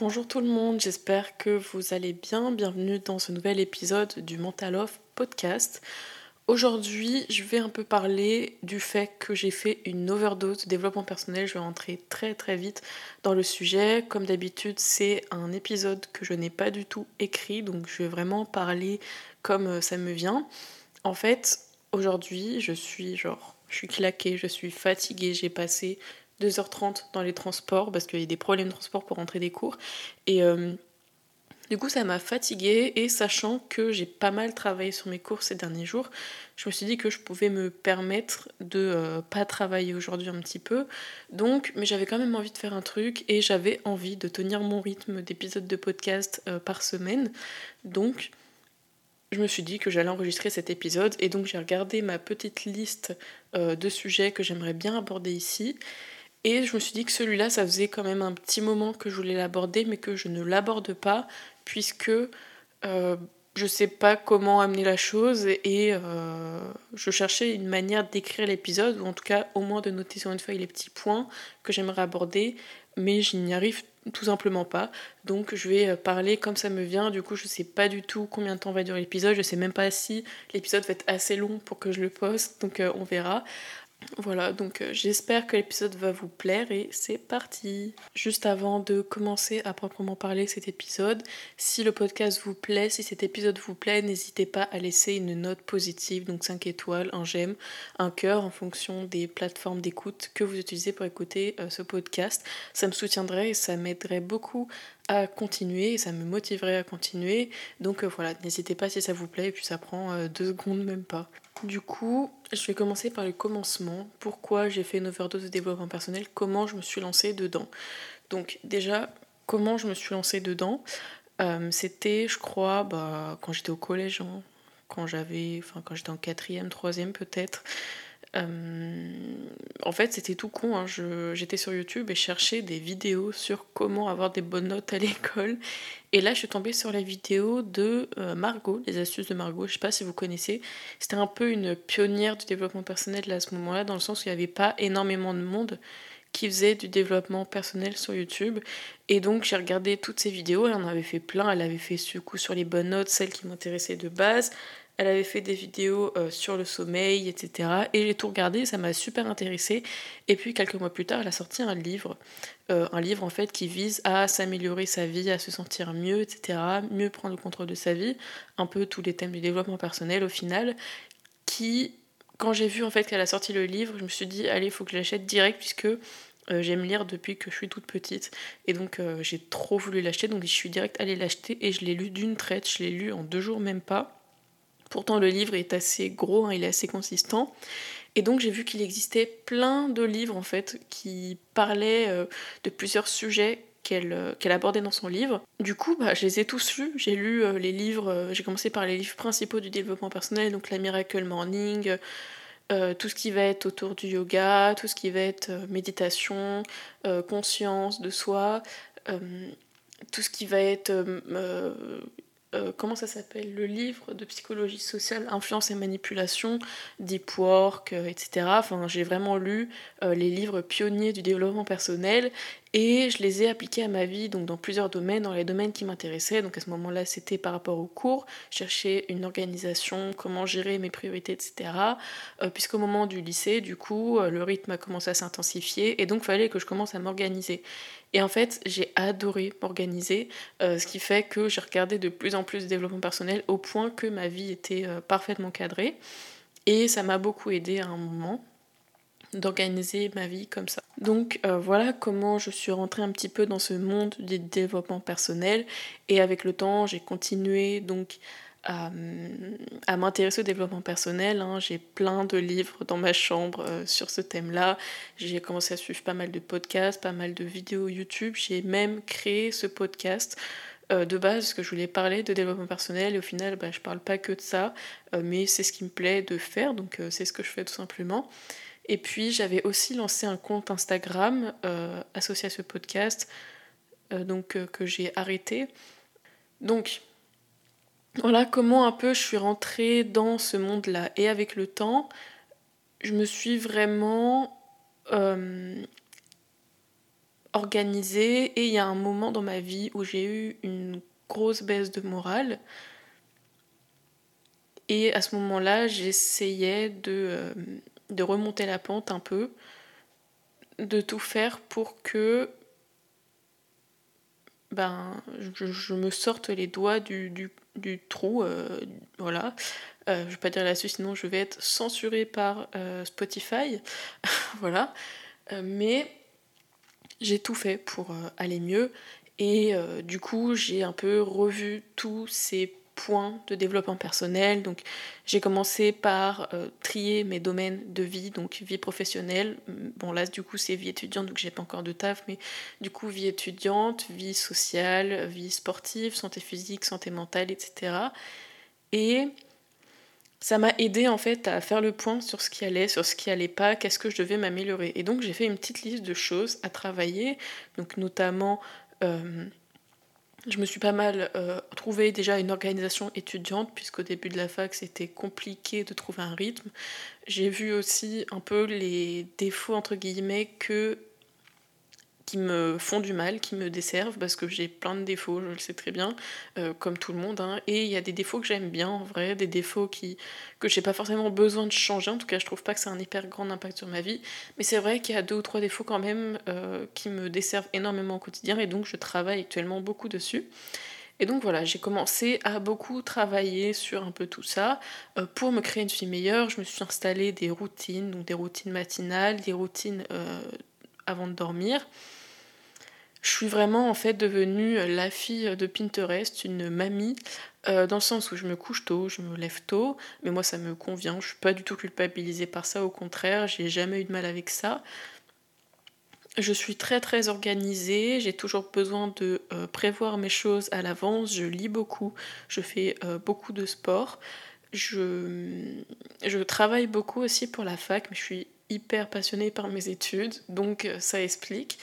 Bonjour tout le monde, j'espère que vous allez bien. Bienvenue dans ce nouvel épisode du Mental Off podcast. Aujourd'hui, je vais un peu parler du fait que j'ai fait une overdose de développement personnel. Je vais rentrer très très vite dans le sujet. Comme d'habitude, c'est un épisode que je n'ai pas du tout écrit, donc je vais vraiment parler comme euh, ça me vient. En fait, aujourd'hui, je suis genre, je suis claquée, je suis fatiguée, j'ai passé 2h30 dans les transports parce qu'il y a des problèmes de transport pour rentrer des cours. Et euh, du coup, ça m'a fatiguée et sachant que j'ai pas mal travaillé sur mes cours ces derniers jours, je me suis dit que je pouvais me permettre de euh, pas travailler aujourd'hui un petit peu. Donc, mais j'avais quand même envie de faire un truc et j'avais envie de tenir mon rythme d'épisodes de podcast euh, par semaine. Donc, je me suis dit que j'allais enregistrer cet épisode et donc j'ai regardé ma petite liste de sujets que j'aimerais bien aborder ici. Et je me suis dit que celui-là, ça faisait quand même un petit moment que je voulais l'aborder, mais que je ne l'aborde pas, puisque euh, je ne sais pas comment amener la chose, et euh, je cherchais une manière d'écrire l'épisode, ou en tout cas au moins de noter sur une feuille les petits points que j'aimerais aborder, mais je n'y arrive tout simplement pas. Donc je vais parler comme ça me vient, du coup je ne sais pas du tout combien de temps va durer l'épisode, je ne sais même pas si l'épisode va être assez long pour que je le poste, donc euh, on verra. Voilà, donc euh, j'espère que l'épisode va vous plaire et c'est parti. Juste avant de commencer à proprement parler cet épisode, si le podcast vous plaît, si cet épisode vous plaît, n'hésitez pas à laisser une note positive, donc 5 étoiles, un j'aime, un cœur en fonction des plateformes d'écoute que vous utilisez pour écouter euh, ce podcast. Ça me soutiendrait et ça m'aiderait beaucoup continuer ça me motiverait à continuer. Donc euh, voilà, n'hésitez pas si ça vous plaît et puis ça prend deux secondes même pas. Du coup, je vais commencer par le commencement. Pourquoi j'ai fait une overdose de développement personnel? Comment je me suis lancée dedans? Donc déjà, comment je me suis lancée dedans? Euh, C'était, je crois, bah, quand j'étais au collège, hein, quand j'avais, enfin quand j'étais en quatrième, troisième peut-être. Euh, en fait, c'était tout con. Hein. J'étais sur YouTube et cherchais des vidéos sur comment avoir des bonnes notes à l'école. Et là, je suis tombée sur la vidéo de euh, Margot, les astuces de Margot. Je sais pas si vous connaissez. C'était un peu une pionnière du développement personnel à ce moment-là, dans le sens où il n'y avait pas énormément de monde qui faisait du développement personnel sur YouTube. Et donc j'ai regardé toutes ces vidéos, elle en avait fait plein, elle avait fait ce coup sur les bonnes notes, celles qui m'intéressaient de base, elle avait fait des vidéos euh, sur le sommeil, etc. Et j'ai tout regardé, ça m'a super intéressé. Et puis quelques mois plus tard, elle a sorti un livre, euh, un livre en fait qui vise à s'améliorer sa vie, à se sentir mieux, etc. Mieux prendre le contrôle de sa vie, un peu tous les thèmes du développement personnel au final, qui, quand j'ai vu en fait qu'elle a sorti le livre, je me suis dit allez, il faut que je l'achète direct puisque euh, j'aime lire depuis que je suis toute petite et donc j'ai trop voulu l'acheter donc je suis direct allée l'acheter et je l'ai lu d'une traite, je l'ai lu en deux jours même pas Pourtant, le livre est assez gros, hein, il est assez consistant. Et donc, j'ai vu qu'il existait plein de livres, en fait, qui parlaient euh, de plusieurs sujets euh, qu'elle abordait dans son livre. Du coup, bah, je les ai tous lus. J'ai lu euh, les livres, j'ai commencé par les livres principaux du développement personnel, donc la Miracle Morning, tout ce qui va être autour du yoga, tout ce qui va être méditation, conscience de soi, tout ce qui va être euh, comment ça s'appelle Le livre de psychologie sociale, influence et manipulation, Deep Work, euh, etc. Enfin, j'ai vraiment lu euh, les livres pionniers du développement personnel et je les ai appliqués à ma vie, donc dans plusieurs domaines, dans les domaines qui m'intéressaient. Donc à ce moment-là, c'était par rapport aux cours, chercher une organisation, comment gérer mes priorités, etc. Puisqu'au moment du lycée, du coup, le rythme a commencé à s'intensifier et donc il fallait que je commence à m'organiser. Et en fait, j'ai adoré m'organiser, euh, ce qui fait que j'ai regardé de plus en plus de développement personnel au point que ma vie était euh, parfaitement cadrée. Et ça m'a beaucoup aidé à un moment d'organiser ma vie comme ça. Donc euh, voilà comment je suis rentrée un petit peu dans ce monde du développement personnel et avec le temps j'ai continué donc à, m'intéresser au développement personnel. Hein. J'ai plein de livres dans ma chambre euh, sur ce thème-là. J'ai commencé à suivre pas mal de podcasts, pas mal de vidéos YouTube. J'ai même créé ce podcast euh, de base parce que je voulais parler de développement personnel et au final bah, je parle pas que de ça, euh, mais c'est ce qui me plaît de faire, donc c'est ce que je fais tout simplement. Et puis j'avais aussi lancé un compte Instagram associé à ce podcast, donc que j'ai arrêté. Donc voilà comment un peu je suis rentrée dans ce monde-là. Et avec le temps, je me suis vraiment euh, organisée et il y a un moment dans ma vie où j'ai eu une grosse baisse de morale. Et à ce moment-là, j'essayais de, euh, de remonter la pente un peu, de tout faire pour que ben, je, me sorte les doigts du, du, trou. Euh, voilà. Euh, je vais pas dire là-dessus, sinon je vais être censurée par euh, Spotify. voilà. mais j'ai tout fait pour aller mieux. Et du coup, j'ai un peu revu tous ces points de développement personnel. Donc j'ai commencé par euh, trier mes domaines de vie, donc vie professionnelle. Bon là du coup c'est vie étudiante, donc j'ai pas encore de taf, mais du coup vie étudiante, vie sociale, vie sportive, santé physique, santé mentale, etc. Et ça m'a aidé en fait à faire le point sur ce qui allait, sur ce qui allait pas, qu'est-ce que je devais m'améliorer. Et donc j'ai fait une petite liste de choses à travailler, donc notamment euh, je me suis pas mal euh, trouvé déjà une organisation étudiante, puisqu'au début de la fac, c'était compliqué de trouver un rythme. J'ai vu aussi un peu les défauts, entre guillemets, que qui me font du mal, qui me desservent, parce que j'ai plein de défauts, je le sais très bien, euh, comme tout le monde. Hein. Et il y a des défauts que j'aime bien, en vrai, des défauts qui, que j'ai pas forcément besoin de changer. En tout cas, je trouve pas que c'est un hyper grand impact sur ma vie. Mais c'est vrai qu'il y a deux ou trois défauts quand même euh, qui me desservent énormément au quotidien, et donc je travaille actuellement beaucoup dessus. Et donc voilà, j'ai commencé à beaucoup travailler sur un peu tout ça euh, pour me créer une vie meilleure. Je me suis installé des routines, donc des routines matinales, des routines avant de dormir. Je suis vraiment en fait devenue la fille de Pinterest, une mamie, euh, dans le sens où je me couche tôt, je me lève tôt, mais moi ça me convient, je suis pas du tout culpabilisée par ça, au contraire, j'ai jamais eu de mal avec ça. Je suis très très organisée, j'ai toujours besoin de euh, prévoir mes choses à l'avance, je lis beaucoup, je fais euh, beaucoup de sport, je, je travaille beaucoup aussi pour la fac, mais je suis hyper passionnée par mes études, donc ça explique.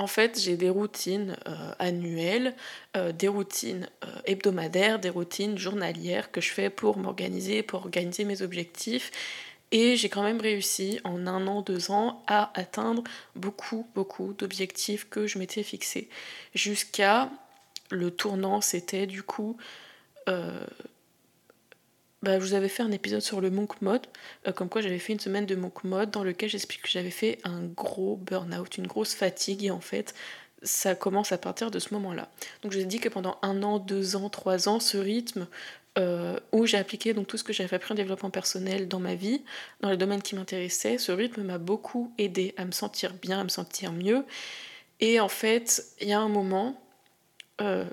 En fait, j'ai des routines euh, annuelles, euh, des routines euh, hebdomadaires, des routines journalières que je fais pour m'organiser, pour organiser mes objectifs. Et j'ai quand même réussi en un an, deux ans à atteindre beaucoup, beaucoup d'objectifs que je m'étais fixés. Jusqu'à le tournant, c'était du coup bah, je vous avais fait un épisode sur le monk mode, euh, comme quoi j'avais fait une semaine de monk mode dans lequel j'explique que j'avais fait un gros burn-out, une grosse fatigue, et en fait, ça commence à partir de ce moment-là. Donc je vous ai dit que pendant un an, deux ans, trois ans, ce rythme euh, où j'ai appliqué donc tout ce que j'avais appris en développement personnel dans ma vie, dans les domaines qui m'intéressaient, ce rythme m'a beaucoup aidé à me sentir bien, à me sentir mieux. Et en fait, il y a un moment, euh,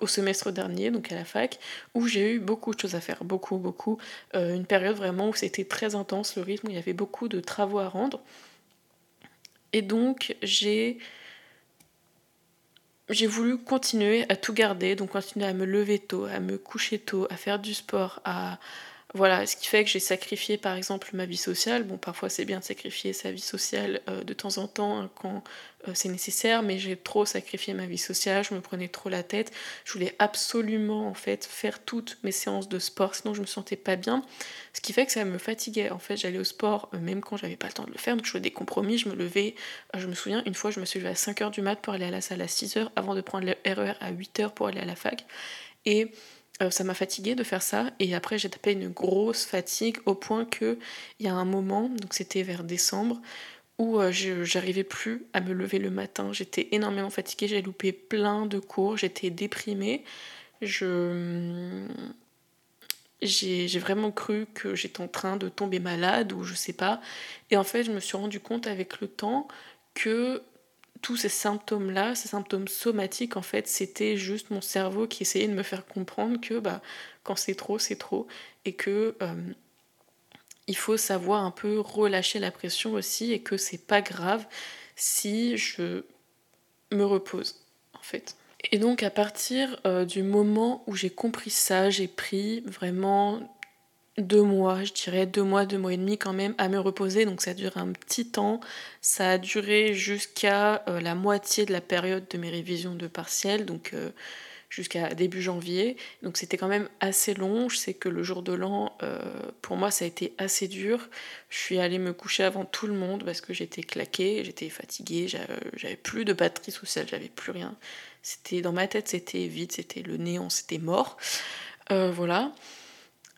au semestre dernier, donc à la fac, où j'ai eu beaucoup de choses à faire, beaucoup, beaucoup. Euh, une période vraiment où c'était très intense le rythme, où il y avait beaucoup de travaux à rendre. Et donc j'ai j'ai voulu continuer à tout garder, donc continuer à me lever tôt, à me coucher tôt, à faire du sport, à, voilà, ce qui fait que j'ai sacrifié par exemple ma vie sociale. Bon, parfois c'est bien de sacrifier sa vie sociale euh, de temps en temps hein, quand euh, c'est nécessaire, mais j'ai trop sacrifié ma vie sociale, je me prenais trop la tête. Je voulais absolument en fait faire toutes mes séances de sport, sinon je me sentais pas bien. Ce qui fait que ça me fatiguait. En fait, j'allais au sport euh, même quand j'avais pas le temps de le faire, donc je faisais des compromis, je me levais. je me souviens, une fois, je me suis levée à 5h du mat pour aller à la salle à 6h avant de prendre le RER e à 8h pour aller à la fac. Et euh, ça m'a fatiguée de faire ça et après j'ai tapé une grosse fatigue au point que il y a un moment, donc c'était vers décembre, où euh, j'arrivais plus à me lever le matin. J'étais énormément fatiguée, j'ai loupé plein de cours, j'étais déprimée. Je j'ai vraiment cru que j'étais en train de tomber malade ou je sais pas. Et en fait, je me suis rendu compte avec le temps que tous ces symptômes-là, ces symptômes somatiques, en fait, c'était juste mon cerveau qui essayait de me faire comprendre que bah, quand c'est trop, c'est trop, et que euh, il faut savoir un peu relâcher la pression aussi, et que c'est pas grave si je me repose, en fait. Et donc à partir euh, du moment où j'ai compris ça, j'ai pris vraiment deux mois, je dirais deux mois, deux mois et demi quand même à me reposer. Donc ça a duré un petit temps. Ça a duré jusqu'à euh, la moitié de la période de mes révisions de partiel. Donc euh, jusqu'à début janvier. Donc c'était quand même assez long. Je sais que le jour de l'an, euh, pour moi, ça a été assez dur. Je suis allée me coucher avant tout le monde parce que j'étais claquée, j'étais fatiguée, j'avais plus de batterie sociale, j'avais plus rien. C'était dans ma tête, c'était vide, c'était le néant, c'était mort. Voilà.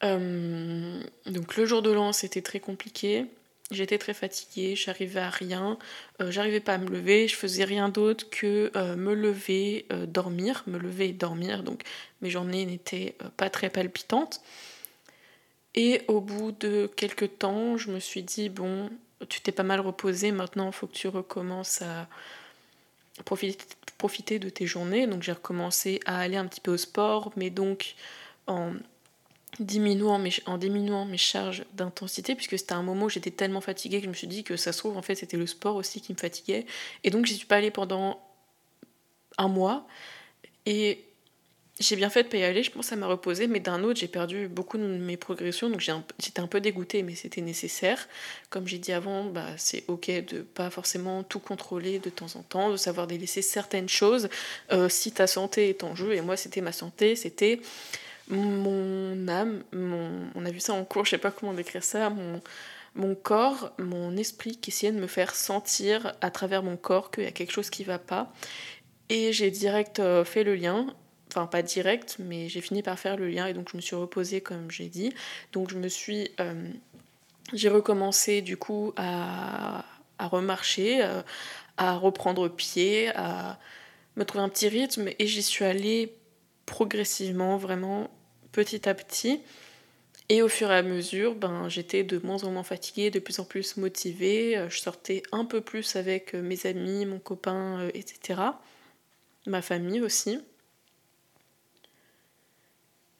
Euh, donc le jour de l'an, c'était très compliqué. J'étais très fatiguée, j'arrivais à rien, euh, j'arrivais pas à me lever, je faisais rien d'autre que euh, me lever, dormir, me lever et dormir, donc mes journées n'étaient pas très palpitantes. Et au bout de quelques temps, je me suis dit, bon, tu t'es pas mal reposé, maintenant il faut que tu recommences à profiter, profiter de tes journées. Donc j'ai recommencé à aller un petit peu au sport, mais donc en diminuant en diminuant mes charges d'intensité, puisque c'était un moment où j'étais tellement fatiguée que je me suis dit que ça se trouve, en fait, c'était le sport aussi qui me fatiguait. Et donc, j'y suis pas allée pendant un mois. Et j'ai bien fait de pas y aller, je pense ça m'a reposé, mais d'un autre, j'ai perdu beaucoup de mes progressions, donc j'étais un, peu dégoûtée, mais c'était nécessaire. Comme j'ai dit avant, bah, c'est ok de pas forcément tout contrôler de temps en temps, de savoir délaisser certaines choses euh, si ta santé est en jeu. Et moi, c'était ma santé, c'était mon âme, on a vu ça en cours, je sais pas comment décrire ça, mon, mon corps, mon esprit qui essayait de me faire sentir à travers mon corps qu'il y a quelque chose qui va pas. Et j'ai direct euh, fait le lien, enfin pas direct, mais j'ai fini par faire le lien et donc je me suis reposée comme j'ai dit. Donc je me suis. Euh, j'ai recommencé du coup à, à remarcher, euh, à reprendre pied, à me trouver un petit rythme et j'y suis allée progressivement, vraiment petit à petit. Et au fur et à mesure, ben, j'étais de moins en moins fatiguée, de plus en plus motivée. Euh, je sortais un peu plus avec euh, mes amis, mon copain, euh, etc. Ma famille aussi.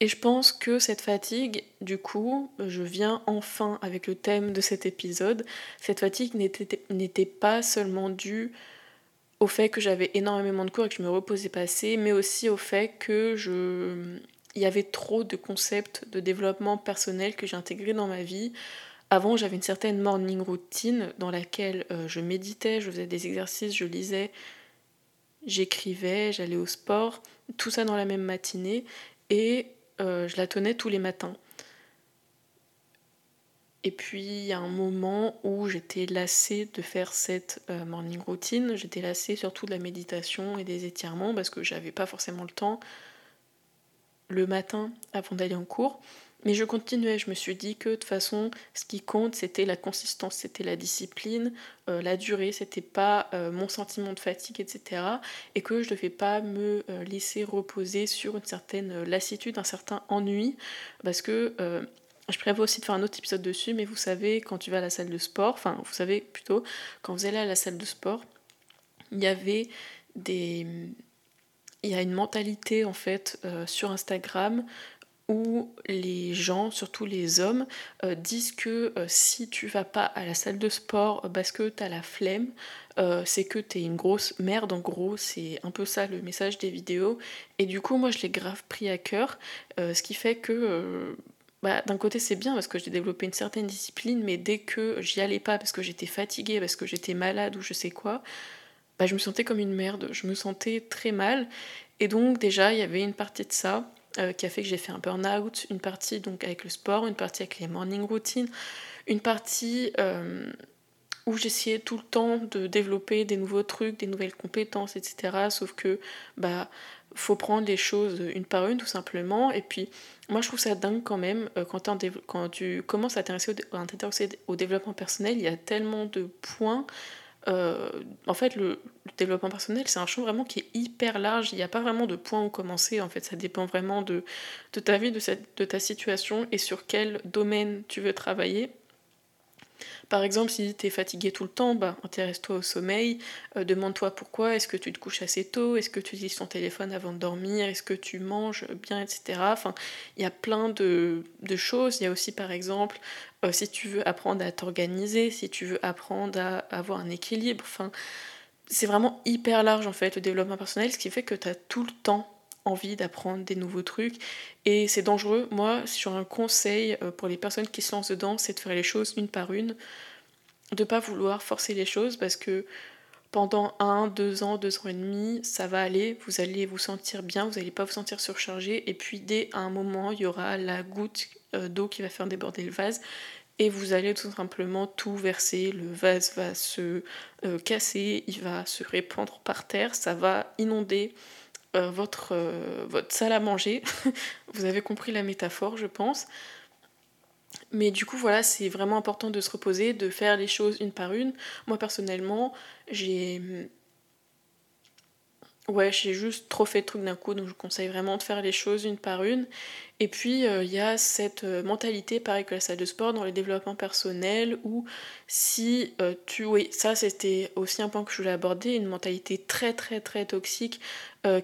Et je pense que cette fatigue, du coup, je viens enfin avec le thème de cet épisode. Cette fatigue n'était pas seulement due au fait que j'avais énormément de cours et que je me reposais pas assez, mais aussi au fait que je il y avait trop de concepts de développement personnel que j'ai intégrés dans ma vie. Avant, j'avais une certaine morning routine dans laquelle euh, je méditais, je faisais des exercices, je lisais, j'écrivais, j'allais au sport, tout ça dans la même matinée, et euh, je la tenais tous les matins. Et puis il y a un moment où j'étais lassée de faire cette euh, morning routine, j'étais lassée surtout de la méditation et des étirements parce que j'avais pas forcément le temps le matin avant d'aller en cours. Mais je continuais, je me suis dit que de toute façon, ce qui compte, c'était la consistance, c'était la discipline, euh, la durée, c'était pas euh, mon sentiment de fatigue, etc. Et que je ne devais pas me euh, laisser reposer sur une certaine lassitude, un certain ennui, parce que je prévois aussi de faire un autre épisode dessus, mais vous savez, quand tu vas à la salle de sport, enfin, vous savez plutôt, quand vous allez à la salle de sport, il y avait des il y a une mentalité en fait euh, sur Instagram où les gens, surtout les hommes, euh, disent que euh, si tu vas pas à la salle de sport parce que tu as la flemme, c'est que tu es une grosse merde en gros, c'est un peu ça le message des vidéos. Et du coup, moi je l'ai grave pris à cœur, ce qui fait que bah, d'un côté c'est bien parce que j'ai développé une certaine discipline, mais dès que j'y allais pas parce que j'étais fatiguée, parce que j'étais malade ou je sais quoi, bah, je me sentais comme une merde, je me sentais très mal. Et donc déjà, il y avait une partie de ça euh, qui a fait que j'ai fait un burn-out, une partie donc avec le sport, une partie avec les morning routines, une partie euh, où j'essayais tout le temps de développer des nouveaux trucs, des nouvelles compétences, etc. Sauf que bah faut prendre les choses une par une tout simplement. Et puis moi je trouve ça dingue quand même euh, quand, tu commences à t'intéresser au développement personnel, il y a tellement de points euh, en fait, le, développement personnel, c'est un champ vraiment qui est hyper large. Il n'y a pas vraiment de point où commencer. En fait, ça dépend vraiment de, de ta vie, de, cette, de ta situation et sur quel domaine tu veux travailler. Par exemple, si tu es fatigué tout le temps, bah, intéresse-toi au sommeil, euh, demande-toi pourquoi, est-ce que tu te couches assez tôt, est-ce que tu utilises ton téléphone avant de dormir, est-ce que tu manges bien, etc. Enfin, il y a plein de, choses. Il y a aussi, par exemple, euh, si tu veux apprendre à t'organiser, si tu veux apprendre à avoir un équilibre, enfin, c'est vraiment hyper large en fait le développement personnel, ce qui fait que tu as tout le temps envie d'apprendre des nouveaux trucs. Et c'est dangereux. Moi, sur un conseil euh, pour les personnes qui se lancent dedans, c'est de faire les choses une par une, de pas vouloir forcer les choses parce que pendant un, deux ans, deux ans et demi, ça va aller, vous allez vous sentir bien, vous n'allez pas vous sentir surchargé, et puis dès un moment, il y aura la goutte euh, d'eau qui va faire déborder le vase, et vous allez tout simplement tout verser, le vase va se euh, casser, il va se répandre par terre, ça va inonder euh, votre, votre salle à manger. vous avez compris la métaphore, je pense. Mais du coup, voilà, c'est vraiment important de se reposer, de faire les choses une par une. Moi, personnellement, j'ai. Ouais, j'ai juste trop fait de trucs d'un coup, donc je conseille vraiment de faire les choses une par une. Et puis, euh, il y a cette euh, mentalité, pareil que la salle de sport, dans le développement personnel, où si euh, tu... Oui, ça c'était aussi un point que je voulais aborder, une mentalité très très très toxique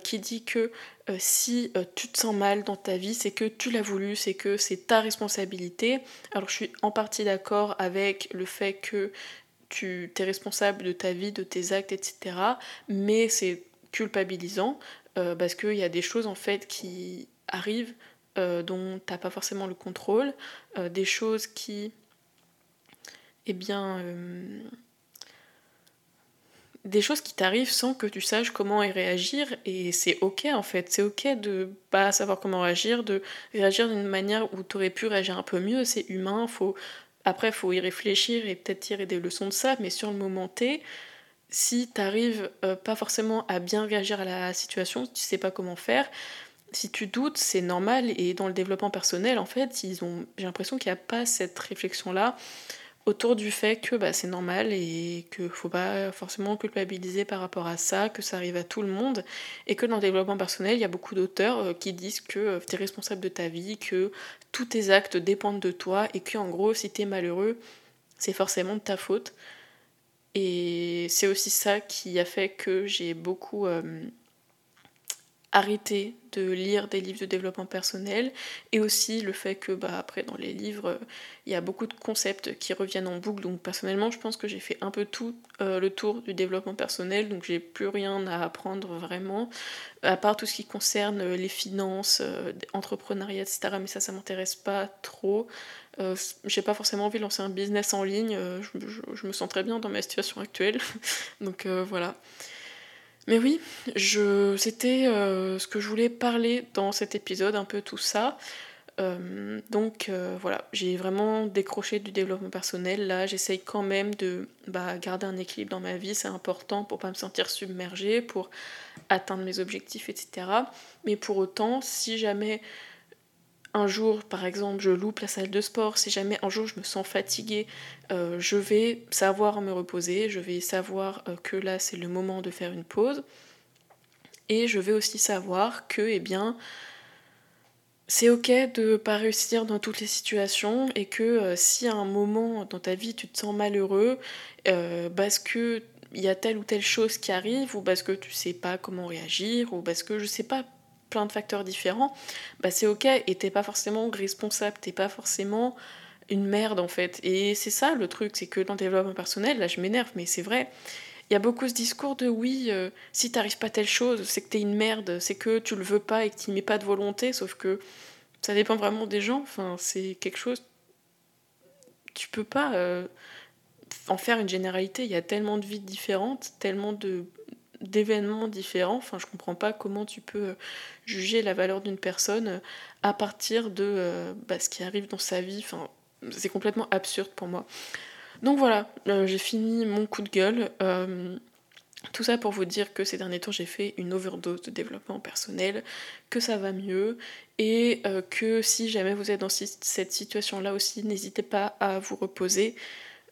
qui dit que si tu te sens mal dans ta vie, c'est que tu l'as voulu, c'est que c'est ta responsabilité. Alors je suis en partie d'accord avec le fait que tu es responsable de ta vie, de tes actes, etc. Mais c'est culpabilisant parce qu'il y a des choses en fait qui arrivent euh, dont tu n'as pas forcément le contrôle, euh, des choses qui, eh bien, euh, des choses qui t'arrivent sans que tu saches comment y réagir, et c'est ok en fait, c'est ok de pas savoir comment réagir, de réagir d'une manière où tu aurais pu réagir un peu mieux, c'est humain, faut... après faut y réfléchir et peut-être tirer des leçons de ça, mais sur le moment T, si t'arrives pas forcément à bien réagir à la situation, tu sais pas comment faire, si tu doutes, c'est normal. Et dans le développement personnel, en fait, ils ont, j'ai l'impression qu'il n'y a pas cette réflexion-là autour du fait que bah, c'est normal et qu'il ne faut pas forcément culpabiliser par rapport à ça, que ça arrive à tout le monde. Et que dans le développement personnel, il y a beaucoup d'auteurs euh, qui disent que euh, tu es responsable de ta vie, que tous tes actes dépendent de toi et que en gros, si tu es malheureux, c'est forcément de ta faute. Et c'est aussi ça qui a fait que j'ai beaucoup... Euh, arrêter de lire des livres de développement personnel et aussi le fait que bah, après dans les livres il y a beaucoup de concepts qui reviennent en boucle. Donc personnellement je pense que j'ai fait un peu tout euh, le tour du développement personnel. Donc j'ai plus rien à apprendre vraiment à part tout ce qui concerne les finances euh, entrepreneuriat etc mais ça ça m'intéresse pas trop. Euh, j'ai pas forcément envie de lancer un business en ligne. Je, je, me sens très bien dans ma situation actuelle. Donc voilà mais oui, je, c'était euh, ce que je voulais parler dans cet épisode, un peu tout ça. Euh, donc euh, voilà, j'ai vraiment décroché du développement personnel. Là, j'essaye quand même de bah, garder un équilibre dans ma vie, c'est important pour pas me sentir submergée, pour atteindre mes objectifs, etc. Mais pour autant, si jamais un jour, par exemple, je loupe la salle de sport, si jamais un jour je me sens fatiguée, euh, je vais savoir me reposer, je vais savoir euh, que là c'est le moment de faire une pause. Et je vais aussi savoir que, eh bien, c'est ok de pas réussir dans toutes les situations et que euh, si à un moment dans ta vie tu te sens malheureux parce que il y a telle ou telle chose qui arrive ou parce que tu sais pas comment réagir ou parce que je sais pas plein de facteurs différents, bah c'est ok et t'es pas forcément responsable, t'es pas forcément une merde en fait. Et c'est ça le truc, c'est que dans le développement personnel, là je m'énerve, mais c'est vrai, il y a beaucoup ce discours de oui, euh, si t'arrives pas telle chose, c'est que t'es une merde, c'est que tu le veux pas et que t'y mets pas de volonté, sauf que ça dépend vraiment des gens, enfin c'est quelque chose. Tu peux pas euh, en faire une généralité, il y a tellement de vies différentes, tellement de d'événements différents. Enfin, je comprends pas comment tu peux euh, juger la valeur d'une personne euh, à partir de euh, bah, ce qui arrive dans sa vie. C'est complètement absurde pour moi. Donc voilà, j'ai fini mon coup de gueule. tout ça pour vous dire que ces derniers temps, j'ai fait une overdose de développement personnel, que ça va mieux et que si jamais vous êtes dans cette situation-là aussi, n'hésitez pas à vous reposer.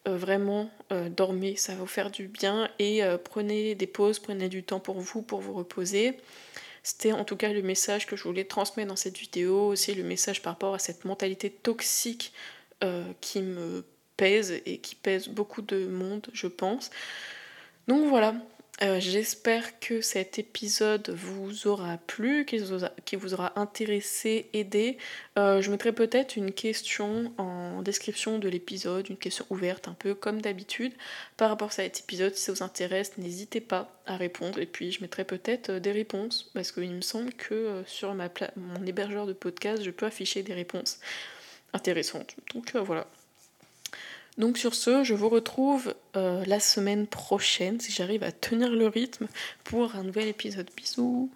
Euh, vraiment euh, dormez, ça va vous faire du bien et euh, prenez des pauses, prenez du temps pour vous, pour vous reposer. C'était en tout cas le message que je voulais transmettre dans cette vidéo, aussi le message par rapport à cette mentalité toxique qui me pèse et qui pèse beaucoup de monde, je pense. Donc voilà, euh, j'espère que cet épisode vous aura plu, qu'il vous, aura intéressé, aidé. Euh, je mettrai peut-être une question en description de l'épisode, une question ouverte un peu comme d'habitude. Par rapport à cet épisode, si ça vous intéresse, n'hésitez pas à répondre et puis je mettrai peut-être euh, des réponses parce qu'il me semble que sur mon hébergeur de podcast, je peux afficher des réponses intéressantes. Donc voilà. Donc sur ce, je vous retrouve euh, la semaine prochaine, si j'arrive à tenir le rythme, pour un nouvel épisode. Bisous